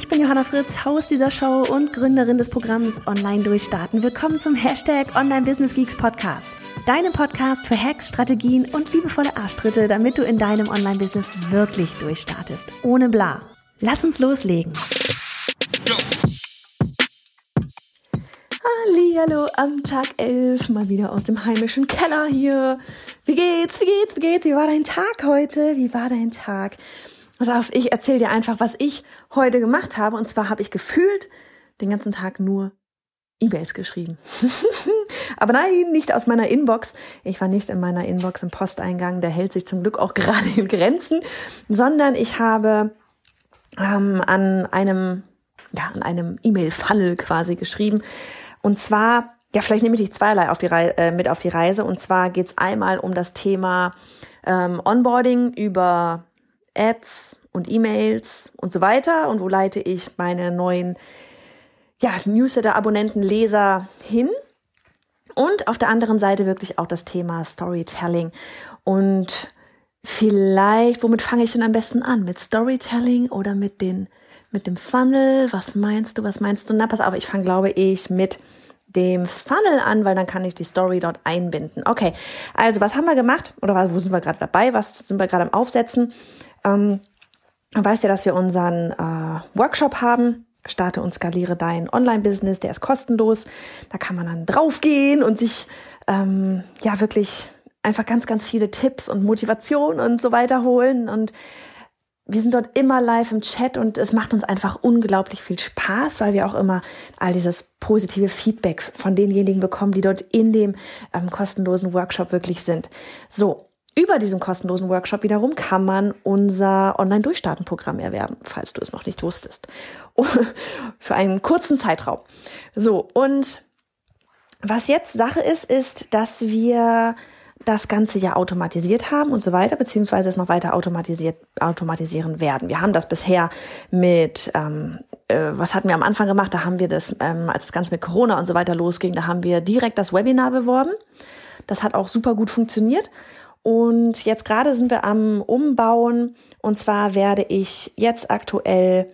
Ich bin Johanna Fritz, Haus dieser Show und Gründerin des Programms Online Durchstarten. Willkommen zum Hashtag Online Business Geeks Podcast. Deinem Podcast für Hacks, Strategien und liebevolle Arschtritte, damit du in deinem Online-Business wirklich durchstartest. Ohne bla. Lass uns loslegen. Hallo am Tag 11, mal wieder aus dem heimischen Keller hier. Wie geht's, wie geht's, wie geht's? Wie war dein Tag heute? Wie war dein Tag? Pass auf, ich erzähle dir einfach, was ich heute gemacht habe. Und zwar habe ich gefühlt den ganzen Tag nur E-Mails geschrieben. Aber nein, nicht aus meiner Inbox. Ich war nicht in meiner Inbox im Posteingang. Der hält sich zum Glück auch gerade in Grenzen. Sondern ich habe ähm, an einem, ja, an einem E-Mail-Funnel quasi geschrieben. Und zwar, ja, vielleicht nehme ich dich zweierlei auf die Rei äh, mit auf die Reise. Und zwar geht's einmal um das Thema ähm, Onboarding über Ads und E-Mails und so weiter und wo leite ich meine neuen ja, Newsletter-Abonnenten, Leser hin. Und auf der anderen Seite wirklich auch das Thema Storytelling. Und vielleicht, womit fange ich denn am besten an? Mit Storytelling oder mit den, mit dem Funnel? Was meinst du? Was meinst du? Na, pass auf, ich fange, glaube ich, mit dem Funnel an, weil dann kann ich die Story dort einbinden. Okay, also was haben wir gemacht? Oder wo sind wir gerade dabei? Was sind wir gerade am Aufsetzen? Ähm, weißt ja, dass wir unseren äh, Workshop haben. Starte und skaliere dein Online-Business, der ist kostenlos. Da kann man dann draufgehen und sich ähm, ja wirklich einfach ganz, ganz viele Tipps und Motivation und so weiter holen. Und wir sind dort immer live im Chat und es macht uns einfach unglaublich viel Spaß, weil wir auch immer all dieses positive Feedback von denjenigen bekommen, die dort in dem ähm, kostenlosen Workshop wirklich sind. So, über diesen kostenlosen Workshop wiederum kann man unser Online-Durchstarten-Programm erwerben, falls du es noch nicht wusstest. Für einen kurzen Zeitraum. So, und was jetzt Sache ist, ist, dass wir das Ganze ja automatisiert haben und so weiter, beziehungsweise es noch weiter automatisiert, automatisieren werden. Wir haben das bisher mit, ähm, äh, was hatten wir am Anfang gemacht? Da haben wir das, ähm, als das Ganze mit Corona und so weiter losging, da haben wir direkt das Webinar beworben. Das hat auch super gut funktioniert. Und jetzt gerade sind wir am Umbauen. Und zwar werde ich jetzt aktuell,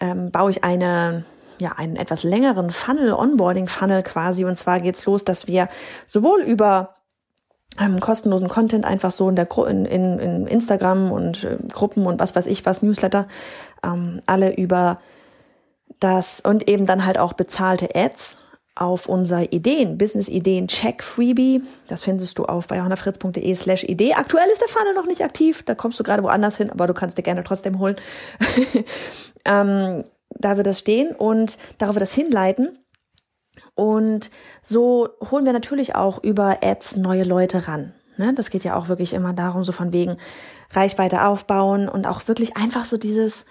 ähm, baue ich eine, ja, einen etwas längeren Funnel, Onboarding-Funnel quasi. Und zwar geht's los, dass wir sowohl über ähm, kostenlosen Content einfach so in der Gru in, in, in Instagram und äh, Gruppen und was weiß ich was, Newsletter, ähm, alle über das und eben dann halt auch bezahlte Ads auf unser Ideen, Business-Ideen Check Freebie. Das findest du auf bei johannafritz.de slash Idee. Aktuell ist der Funnel noch nicht aktiv, da kommst du gerade woanders hin, aber du kannst dir gerne trotzdem holen. ähm, da wird das stehen und darauf wird das hinleiten. Und so holen wir natürlich auch über Ads neue Leute ran. Ne? Das geht ja auch wirklich immer darum, so von wegen Reichweite aufbauen und auch wirklich einfach so dieses,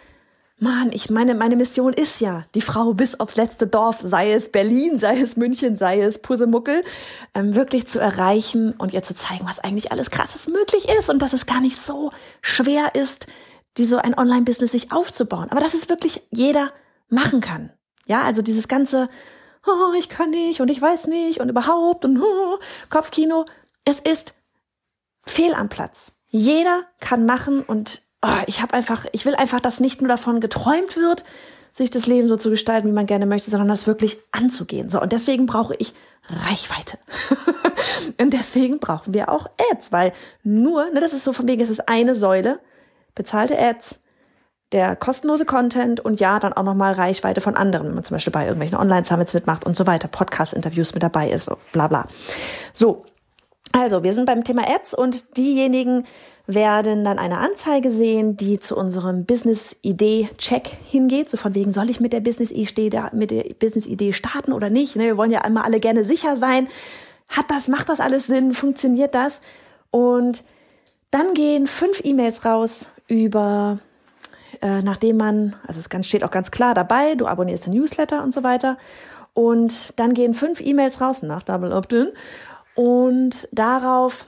Mann, ich meine, meine Mission ist ja, die Frau bis aufs letzte Dorf, sei es Berlin, sei es München, sei es Pusemuckel, ähm, wirklich zu erreichen und ihr zu zeigen, was eigentlich alles krasses möglich ist und dass es gar nicht so schwer ist, die so ein Online-Business sich aufzubauen. Aber dass es wirklich jeder machen kann. Ja, also dieses ganze, oh, ich kann nicht und ich weiß nicht und überhaupt und oh, Kopfkino. Es ist fehl am Platz. Jeder kann machen und oh, ich habe einfach, ich will einfach, dass nicht nur davon geträumt wird, sich das Leben so zu gestalten, wie man gerne möchte, sondern das wirklich anzugehen. So, und deswegen brauche ich Reichweite. und deswegen brauchen wir auch Ads, weil nur, ne, das ist so von wegen, es ist eine Säule, bezahlte Ads, der kostenlose Content und ja, dann auch nochmal Reichweite von anderen, wenn man zum Beispiel bei irgendwelchen Online-Summits mitmacht und so weiter, Podcast-Interviews mit dabei ist, bla bla. So, also wir sind beim Thema Ads und diejenigen, werden dann eine Anzeige sehen, die zu unserem Business-Idee-Check hingeht. So von wegen, soll ich mit der Business-Idee starten oder nicht? Ne, wir wollen ja einmal alle gerne sicher sein. Hat das, macht das alles Sinn? Funktioniert das? Und dann gehen fünf E-Mails raus über, äh, nachdem man, also es steht auch ganz klar dabei, du abonnierst den Newsletter und so weiter. Und dann gehen fünf E-Mails raus nach Double Opt-in. Und darauf,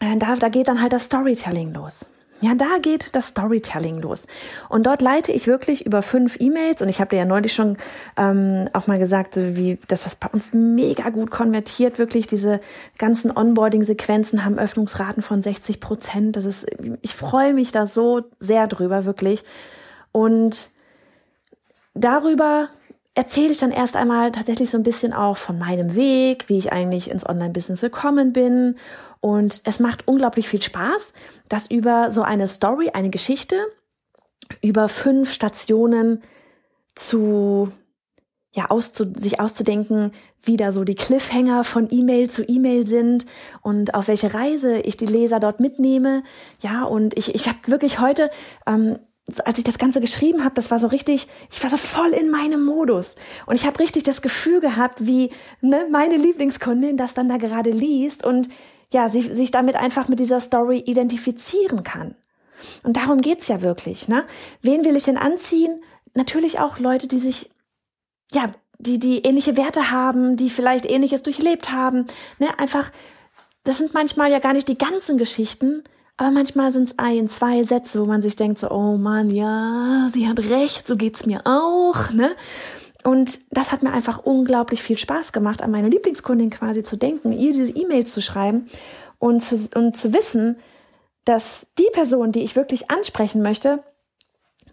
äh, da, da geht dann halt das Storytelling los. Ja, da geht das Storytelling los. Und dort leite ich wirklich über fünf E-Mails und ich habe dir ja neulich schon ähm, auch mal gesagt, wie dass das bei uns mega gut konvertiert. Wirklich diese ganzen Onboarding-Sequenzen haben Öffnungsraten von 60 Prozent. Das ist, ich freue mich da so sehr drüber, wirklich. Und darüber erzähle ich dann erst einmal tatsächlich so ein bisschen auch von meinem Weg, wie ich eigentlich ins Online-Business gekommen bin. Und es macht unglaublich viel Spaß, das über so eine Story, eine Geschichte, über fünf Stationen zu, ja, auszu, sich auszudenken, wie da so die Cliffhanger von E-Mail zu E-Mail sind und auf welche Reise ich die Leser dort mitnehme. Ja, und ich, ich habe wirklich heute ähm, als ich das Ganze geschrieben habe, das war so richtig, ich war so voll in meinem Modus. Und ich habe richtig das Gefühl gehabt, wie ne, meine Lieblingskundin das dann da gerade liest und ja, sie sich damit einfach mit dieser Story identifizieren kann. Und darum geht's ja wirklich. Ne? Wen will ich denn anziehen? Natürlich auch Leute, die sich, ja, die, die ähnliche Werte haben, die vielleicht ähnliches durchlebt haben. Ne? Einfach, das sind manchmal ja gar nicht die ganzen Geschichten, aber manchmal sind es ein, zwei Sätze, wo man sich denkt so, oh Mann, ja, sie hat recht, so geht's mir auch, ne? Und das hat mir einfach unglaublich viel Spaß gemacht, an meine Lieblingskundin quasi zu denken, ihr diese E-Mails zu schreiben und zu, und zu wissen, dass die Person, die ich wirklich ansprechen möchte,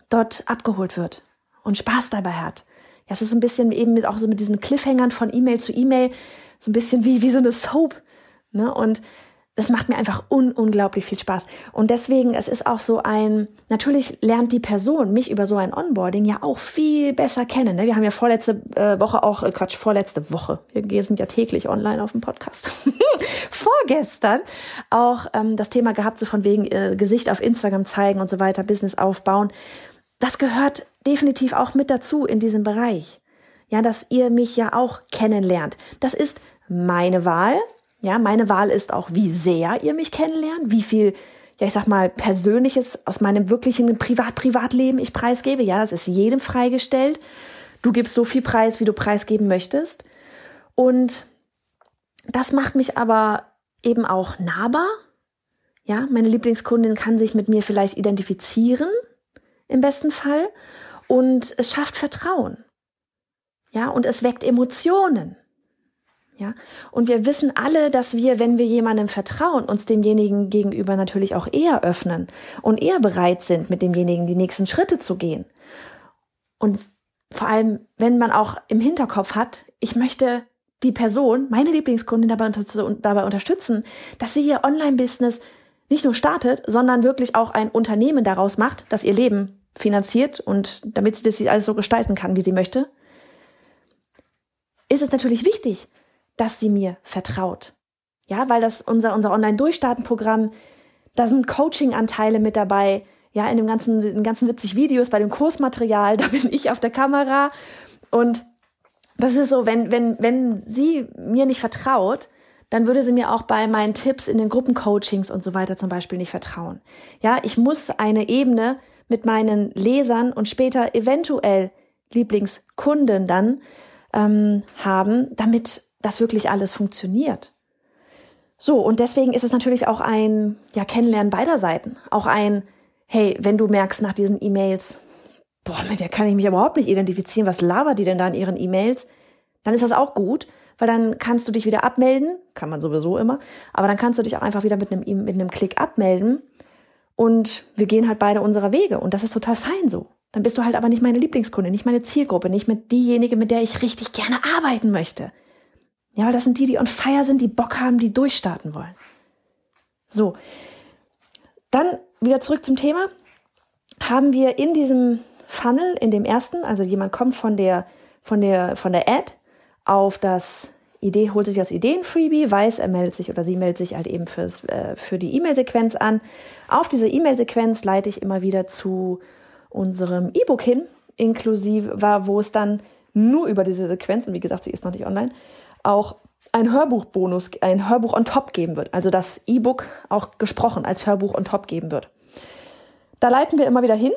dort abgeholt wird und Spaß dabei hat. Ja, es ist so ein bisschen eben auch so mit diesen Cliffhangern von E-Mail zu E-Mail, so ein bisschen wie, wie so eine Soap. Ne? Und das macht mir einfach un unglaublich viel Spaß. Und deswegen, es ist auch so ein, natürlich lernt die Person mich über so ein Onboarding ja auch viel besser kennen. Ne? Wir haben ja vorletzte äh, Woche auch, äh, Quatsch, vorletzte Woche, wir sind ja täglich online auf dem Podcast, vorgestern auch ähm, das Thema gehabt, so von wegen äh, Gesicht auf Instagram zeigen und so weiter, Business aufbauen. Das gehört definitiv auch mit dazu in diesem Bereich. Ja, dass ihr mich ja auch kennenlernt. Das ist meine Wahl, ja, meine Wahl ist auch, wie sehr ihr mich kennenlernt, wie viel, ja, ich sag mal, Persönliches aus meinem wirklichen Privat-Privatleben ich preisgebe. Ja, das ist jedem freigestellt. Du gibst so viel Preis, wie du preisgeben möchtest. Und das macht mich aber eben auch nahbar. Ja, meine Lieblingskundin kann sich mit mir vielleicht identifizieren, im besten Fall. Und es schafft Vertrauen. Ja, und es weckt Emotionen. Ja, und wir wissen alle, dass wir, wenn wir jemandem vertrauen, uns demjenigen gegenüber natürlich auch eher öffnen und eher bereit sind, mit demjenigen die nächsten Schritte zu gehen. Und vor allem, wenn man auch im Hinterkopf hat, ich möchte die Person, meine Lieblingskundin dabei, dabei unterstützen, dass sie ihr Online-Business nicht nur startet, sondern wirklich auch ein Unternehmen daraus macht, das ihr Leben finanziert und damit sie das alles so gestalten kann, wie sie möchte, ist es natürlich wichtig, dass sie mir vertraut. Ja, weil das unser, unser Online-Durchstarten-Programm, da sind Coaching-Anteile mit dabei. Ja, in dem ganzen, in den ganzen 70 Videos, bei dem Kursmaterial, da bin ich auf der Kamera. Und das ist so, wenn, wenn, wenn sie mir nicht vertraut, dann würde sie mir auch bei meinen Tipps in den Gruppencoachings und so weiter zum Beispiel nicht vertrauen. Ja, ich muss eine Ebene mit meinen Lesern und später eventuell Lieblingskunden dann ähm, haben, damit das wirklich alles funktioniert. So, und deswegen ist es natürlich auch ein ja, Kennenlernen beider Seiten. Auch ein, hey, wenn du merkst nach diesen E-Mails, boah, mit der kann ich mich überhaupt nicht identifizieren, was labert die denn da in ihren E-Mails? Dann ist das auch gut, weil dann kannst du dich wieder abmelden, kann man sowieso immer, aber dann kannst du dich auch einfach wieder mit einem, mit einem Klick abmelden und wir gehen halt beide unserer Wege und das ist total fein so. Dann bist du halt aber nicht meine Lieblingskunde, nicht meine Zielgruppe, nicht mit diejenige, mit der ich richtig gerne arbeiten möchte. Ja, weil das sind die, die on fire sind, die Bock haben, die durchstarten wollen. So. Dann wieder zurück zum Thema. Haben wir in diesem Funnel, in dem ersten, also jemand kommt von der, von der, von der Ad auf das Idee, holt sich das Ideen-Freebie, weiß, er meldet sich oder sie meldet sich halt eben fürs, äh, für die E-Mail-Sequenz an. Auf diese E-Mail-Sequenz leite ich immer wieder zu unserem E-Book hin, inklusive, wo es dann nur über diese Sequenz, und wie gesagt, sie ist noch nicht online, auch ein Hörbuchbonus, ein Hörbuch on top geben wird. Also das E-Book auch gesprochen als Hörbuch on top geben wird. Da leiten wir immer wieder hin.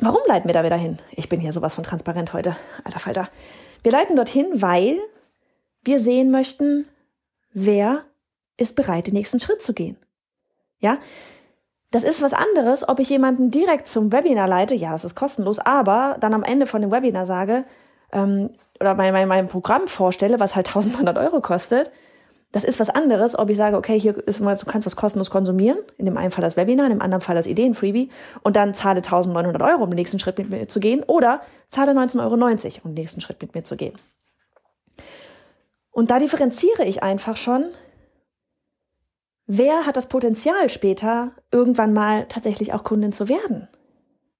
Warum leiten wir da wieder hin? Ich bin hier sowas von transparent heute, alter Falter. Wir leiten dorthin, weil wir sehen möchten, wer ist bereit, den nächsten Schritt zu gehen. Ja, das ist was anderes, ob ich jemanden direkt zum Webinar leite, ja, das ist kostenlos, aber dann am Ende von dem Webinar sage, ähm, oder mein, mein, mein Programm vorstelle, was halt 1100 Euro kostet, das ist was anderes, ob ich sage, okay, hier ist du kannst was kostenlos konsumieren, in dem einen Fall das Webinar, in dem anderen Fall das Ideen-Freebie und dann zahle 1900 Euro, um den nächsten Schritt mit mir zu gehen oder zahle 19,90 Euro, um den nächsten Schritt mit mir zu gehen. Und da differenziere ich einfach schon, wer hat das Potenzial später irgendwann mal tatsächlich auch Kundin zu werden.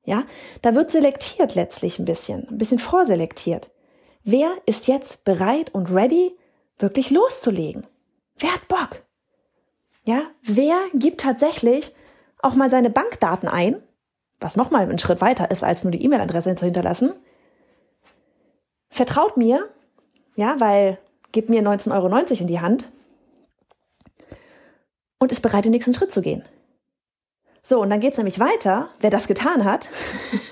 Ja, da wird selektiert letztlich ein bisschen, ein bisschen vorselektiert. Wer ist jetzt bereit und ready, wirklich loszulegen? Wer hat Bock? Ja, wer gibt tatsächlich auch mal seine Bankdaten ein, was nochmal einen Schritt weiter ist, als nur die E-Mail-Adresse zu hinterlassen? Vertraut mir, ja, weil gibt mir 19,90 Euro in die Hand und ist bereit, den nächsten Schritt zu gehen. So, und dann geht's nämlich weiter. Wer das getan hat,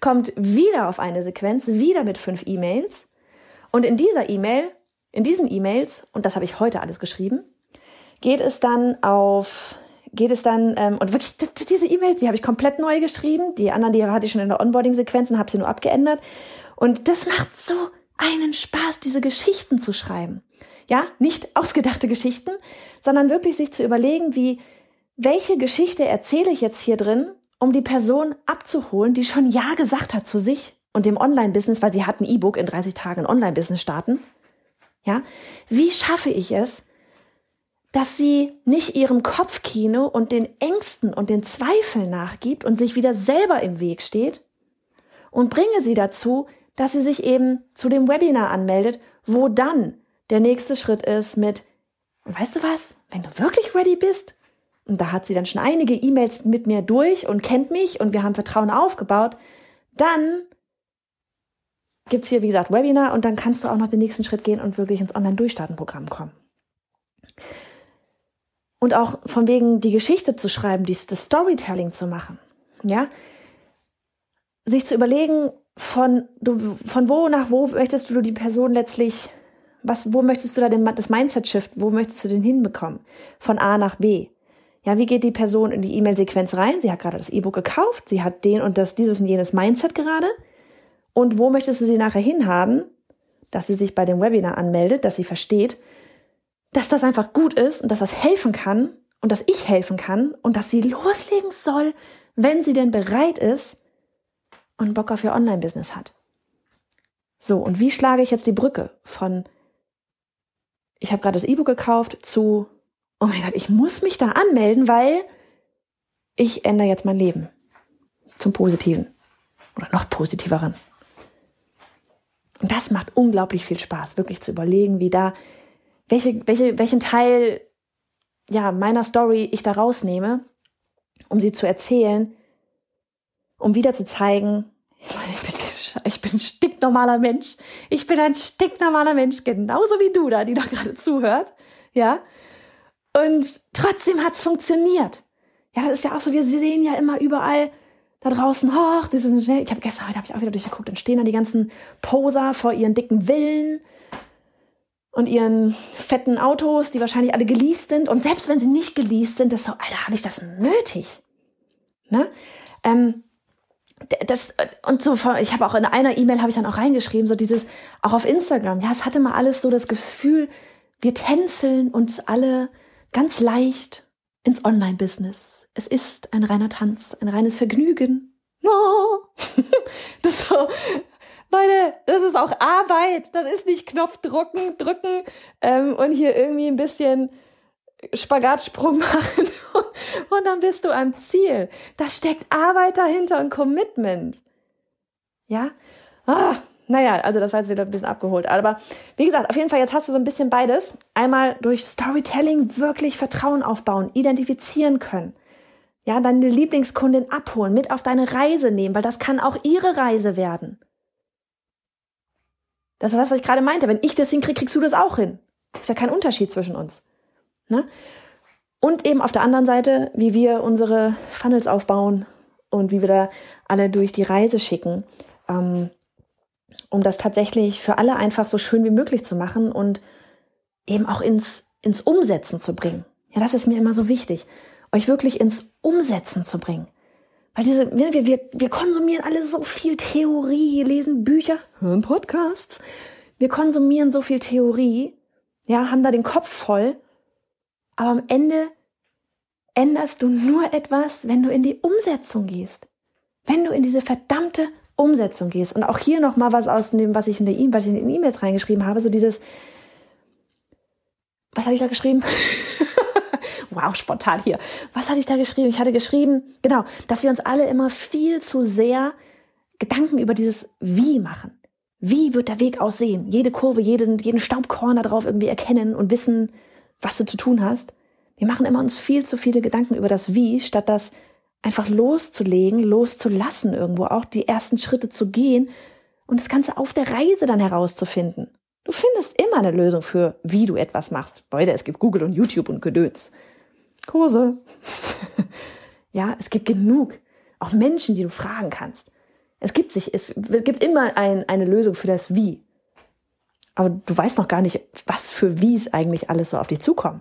kommt wieder auf eine Sequenz, wieder mit fünf E-Mails. Und in dieser E-Mail in diesen E-Mails, und das habe ich heute alles geschrieben, geht es dann auf, geht es dann, ähm, und wirklich diese E-Mails, die habe ich komplett neu geschrieben. Die anderen, die hatte ich schon in der Onboarding-Sequenz und habe sie nur abgeändert. Und das macht so einen Spaß, diese Geschichten zu schreiben. Ja, nicht ausgedachte Geschichten, sondern wirklich sich zu überlegen, wie, welche Geschichte erzähle ich jetzt hier drin, um die Person abzuholen, die schon Ja gesagt hat zu sich und dem Online-Business, weil sie hat ein E-Book in 30 Tagen Online-Business starten ja? Wie schaffe ich es, dass sie nicht ihrem Kopfkino und den Ängsten und den Zweifeln nachgibt und sich wieder selber im Weg steht und bringe sie dazu, dass sie sich eben zu dem Webinar anmeldet, wo dann der nächste Schritt ist mit, weißt du was, wenn du wirklich ready bist, und da hat sie dann schon einige E-Mails mit mir durch und kennt mich und wir haben Vertrauen aufgebaut, dann gibt's hier, wie gesagt, Webinar und dann kannst du auch noch den nächsten Schritt gehen und wirklich ins Online-Durchstarten-Programm kommen. Und auch von wegen die Geschichte zu schreiben, das Storytelling zu machen. Ja? Sich zu überlegen, von, du, von wo nach wo möchtest du die Person letztlich, was, wo möchtest du da den, das Mindset-Shift, wo möchtest du den hinbekommen? Von A nach B. Ja, wie geht die Person in die E-Mail-Sequenz rein? Sie hat gerade das E-Book gekauft, sie hat den und das, dieses und jenes Mindset gerade. Und wo möchtest du sie nachher hinhaben? Dass sie sich bei dem Webinar anmeldet, dass sie versteht, dass das einfach gut ist und dass das helfen kann und dass ich helfen kann und dass sie loslegen soll, wenn sie denn bereit ist und Bock auf ihr Online-Business hat. So, und wie schlage ich jetzt die Brücke von ich habe gerade das E-Book gekauft zu oh mein Gott, ich muss mich da anmelden, weil ich ändere jetzt mein Leben zum Positiven oder noch positiveren. Und das macht unglaublich viel Spaß, wirklich zu überlegen, wie da, welche, welche, welchen Teil ja, meiner Story ich da rausnehme, um sie zu erzählen, um wieder zu zeigen, ich, bin, ich bin ein stinknormaler Mensch. Ich bin ein stinknormaler Mensch, genauso wie du da, die da gerade zuhört. Ja. Und trotzdem hat's funktioniert. Ja, das ist ja auch so, wir sehen ja immer überall, da draußen, ach, das ist schnell. Ich habe gestern, heute habe ich auch wieder durchgeguckt, dann stehen da die ganzen Poser vor ihren dicken Villen und ihren fetten Autos, die wahrscheinlich alle geleast sind. Und selbst wenn sie nicht geleast sind, das so, Alter, habe ich das nötig? Ne? Ähm, das und so ich habe auch in einer E-Mail habe ich dann auch reingeschrieben so dieses auch auf Instagram ja es hatte mal alles so das Gefühl wir tänzeln uns alle ganz leicht ins Online Business es ist ein reiner Tanz, ein reines Vergnügen. No. Das so, Leute, das ist auch Arbeit. Das ist nicht Knopfdrucken, drücken ähm, und hier irgendwie ein bisschen Spagatsprung machen und dann bist du am Ziel. Da steckt Arbeit dahinter und Commitment. Ja? Ah, naja, also das war jetzt wieder ein bisschen abgeholt. Aber wie gesagt, auf jeden Fall, jetzt hast du so ein bisschen beides. Einmal durch Storytelling wirklich Vertrauen aufbauen, identifizieren können. Ja, deine Lieblingskundin abholen, mit auf deine Reise nehmen, weil das kann auch ihre Reise werden. Das ist das, was ich gerade meinte. Wenn ich das hinkriege, kriegst du das auch hin. Ist ja kein Unterschied zwischen uns. Ne? Und eben auf der anderen Seite, wie wir unsere Funnels aufbauen und wie wir da alle durch die Reise schicken. Ähm, um das tatsächlich für alle einfach so schön wie möglich zu machen und eben auch ins, ins Umsetzen zu bringen. Ja, das ist mir immer so wichtig, euch wirklich ins Umsetzen zu bringen. Weil diese, wir, wir, wir konsumieren alle so viel Theorie, lesen Bücher, hören Podcasts. Wir konsumieren so viel Theorie, ja, haben da den Kopf voll. Aber am Ende änderst du nur etwas, wenn du in die Umsetzung gehst. Wenn du in diese verdammte Umsetzung gehst. Und auch hier nochmal was aus dem, was ich in der E-Mail, was in den E-Mails reingeschrieben habe, so dieses, was hatte ich da geschrieben? wow, spontan hier. Was hatte ich da geschrieben? Ich hatte geschrieben, genau, dass wir uns alle immer viel zu sehr Gedanken über dieses Wie machen. Wie wird der Weg aussehen? Jede Kurve, jeden, jeden Staubkorn da drauf irgendwie erkennen und wissen, was du zu tun hast. Wir machen immer uns viel zu viele Gedanken über das Wie, statt das einfach loszulegen, loszulassen irgendwo, auch die ersten Schritte zu gehen und das Ganze auf der Reise dann herauszufinden. Du findest immer eine Lösung für, wie du etwas machst. Leute, es gibt Google und YouTube und Gedöns. Kurse. ja, es gibt genug. Auch Menschen, die du fragen kannst. Es gibt sich, es gibt immer ein, eine Lösung für das Wie. Aber du weißt noch gar nicht, was für Wies eigentlich alles so auf dich zukommen.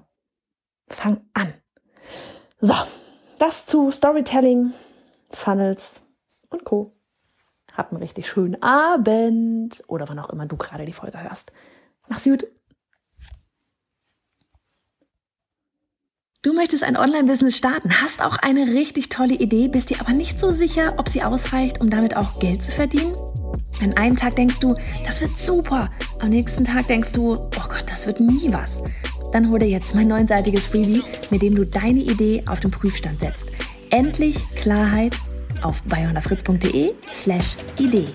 Fang an. So, das zu Storytelling, Funnels und Co. Hab einen richtig schönen Abend oder wann auch immer du gerade die Folge hörst. Mach's gut. Du möchtest ein Online-Business starten, hast auch eine richtig tolle Idee, bist dir aber nicht so sicher, ob sie ausreicht, um damit auch Geld zu verdienen? An einem Tag denkst du, das wird super. Am nächsten Tag denkst du, oh Gott, das wird nie was. Dann hol dir jetzt mein neunseitiges Freebie, mit dem du deine Idee auf den Prüfstand setzt. Endlich Klarheit auf bayonafritz.de slash Idee.